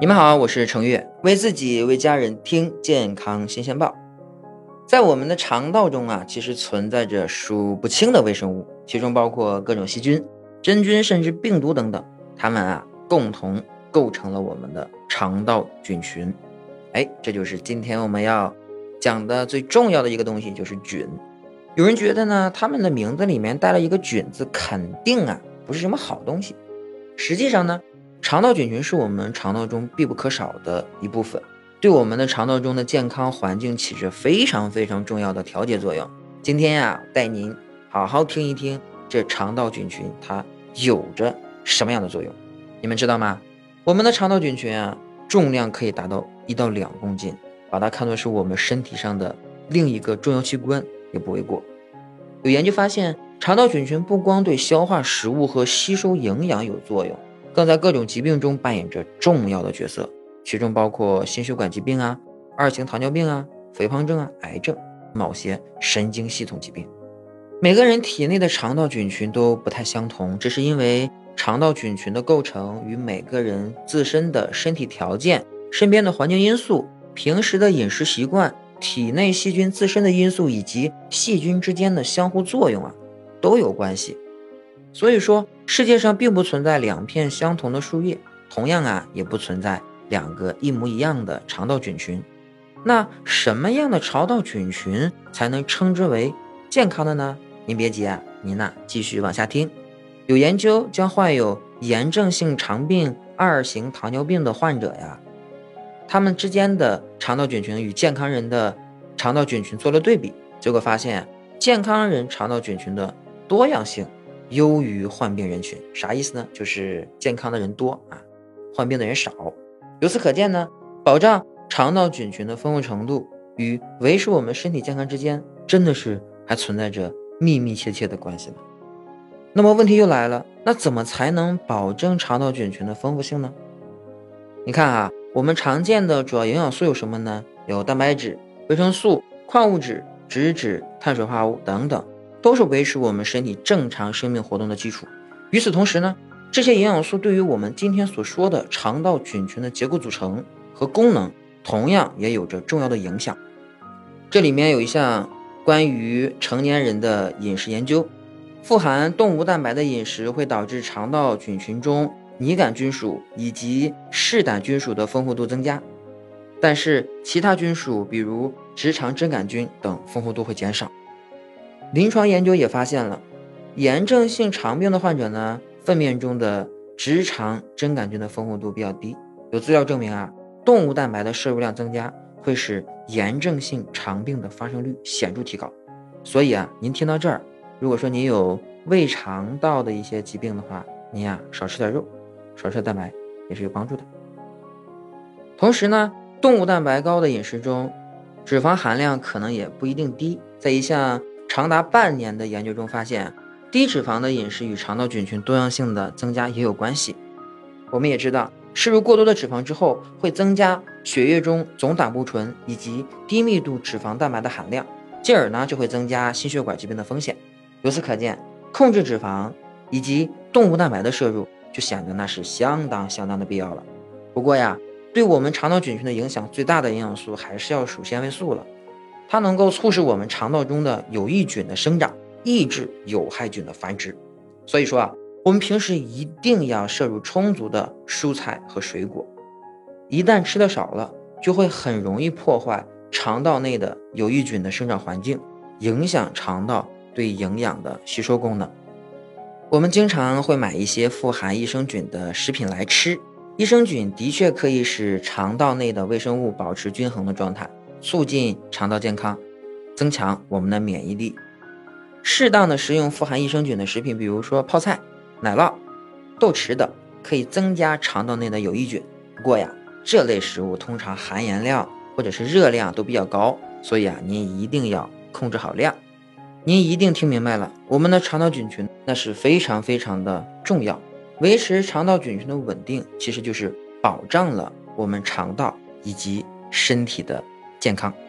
你们好，我是程月，为自己为家人听健康新鲜报。在我们的肠道中啊，其实存在着数不清的微生物，其中包括各种细菌、真菌，甚至病毒等等。它们啊，共同构成了我们的肠道菌群。哎，这就是今天我们要讲的最重要的一个东西，就是菌。有人觉得呢，它们的名字里面带了一个“菌”字，肯定啊不是什么好东西。实际上呢。肠道菌群是我们肠道中必不可少的一部分，对我们的肠道中的健康环境起着非常非常重要的调节作用。今天呀，带您好好听一听这肠道菌群它有着什么样的作用。你们知道吗？我们的肠道菌群啊，重量可以达到一到两公斤，把它看作是我们身体上的另一个重要器官也不为过。有研究发现，肠道菌群不光对消化食物和吸收营养有作用。更在各种疾病中扮演着重要的角色，其中包括心血管疾病啊、二型糖尿病啊、肥胖症啊、癌症、某些神经系统疾病。每个人体内的肠道菌群都不太相同，这是因为肠道菌群的构成与每个人自身的身体条件、身边的环境因素、平时的饮食习惯、体内细菌自身的因素以及细菌之间的相互作用啊，都有关系。所以说，世界上并不存在两片相同的树叶，同样啊，也不存在两个一模一样的肠道菌群。那什么样的肠道菌群才能称之为健康的呢？您别急啊，您呢继续往下听。有研究将患有炎症性肠病、二型糖尿病的患者呀，他们之间的肠道菌群与健康人的肠道菌群做了对比，结果发现健康人肠道菌群的多样性。优于患病人群，啥意思呢？就是健康的人多啊，患病的人少。由此可见呢，保障肠道菌群的丰富程度与维持我们身体健康之间，真的是还存在着密密切切的关系呢。那么问题又来了，那怎么才能保证肠道菌群的丰富性呢？你看啊，我们常见的主要营养素有什么呢？有蛋白质、维生素、矿物质、脂质、碳水化合物等等。都是维持我们身体正常生命活动的基础。与此同时呢，这些营养素对于我们今天所说的肠道菌群的结构组成和功能，同样也有着重要的影响。这里面有一项关于成年人的饮食研究，富含动物蛋白的饮食会导致肠道菌群中拟杆菌属以及嗜胆菌属的丰富度增加，但是其他菌属，比如直肠真杆菌等，丰富度会减少。临床研究也发现了，炎症性肠病的患者呢，粪便中的直肠真杆菌的丰富度比较低。有资料证明啊，动物蛋白的摄入量增加会使炎症性肠病的发生率显著提高。所以啊，您听到这儿，如果说您有胃肠道的一些疾病的话，您呀少吃点肉，少吃蛋白也是有帮助的。同时呢，动物蛋白高的饮食中，脂肪含量可能也不一定低。在一项长达半年的研究中发现，低脂肪的饮食与肠道菌群多样性的增加也有关系。我们也知道，摄入过多的脂肪之后，会增加血液中总胆固醇以及低密度脂肪蛋白的含量，进而呢就会增加心血管疾病的风险。由此可见，控制脂肪以及动物蛋白的摄入就显得那是相当相当的必要了。不过呀，对我们肠道菌群的影响最大的营养素还是要数纤维素了。它能够促使我们肠道中的有益菌的生长，抑制有害菌的繁殖。所以说啊，我们平时一定要摄入充足的蔬菜和水果。一旦吃的少了，就会很容易破坏肠道内的有益菌的生长环境，影响肠道对营养的吸收功能。我们经常会买一些富含益生菌的食品来吃，益生菌的确可以使肠道内的微生物保持均衡的状态。促进肠道健康，增强我们的免疫力。适当的食用富含益生菌的食品，比如说泡菜、奶酪、豆豉等，可以增加肠道内的有益菌。不过呀，这类食物通常含盐量或者是热量都比较高，所以啊，您一定要控制好量。您一定听明白了，我们的肠道菌群那是非常非常的重要。维持肠道菌群的稳定，其实就是保障了我们肠道以及身体的。健康。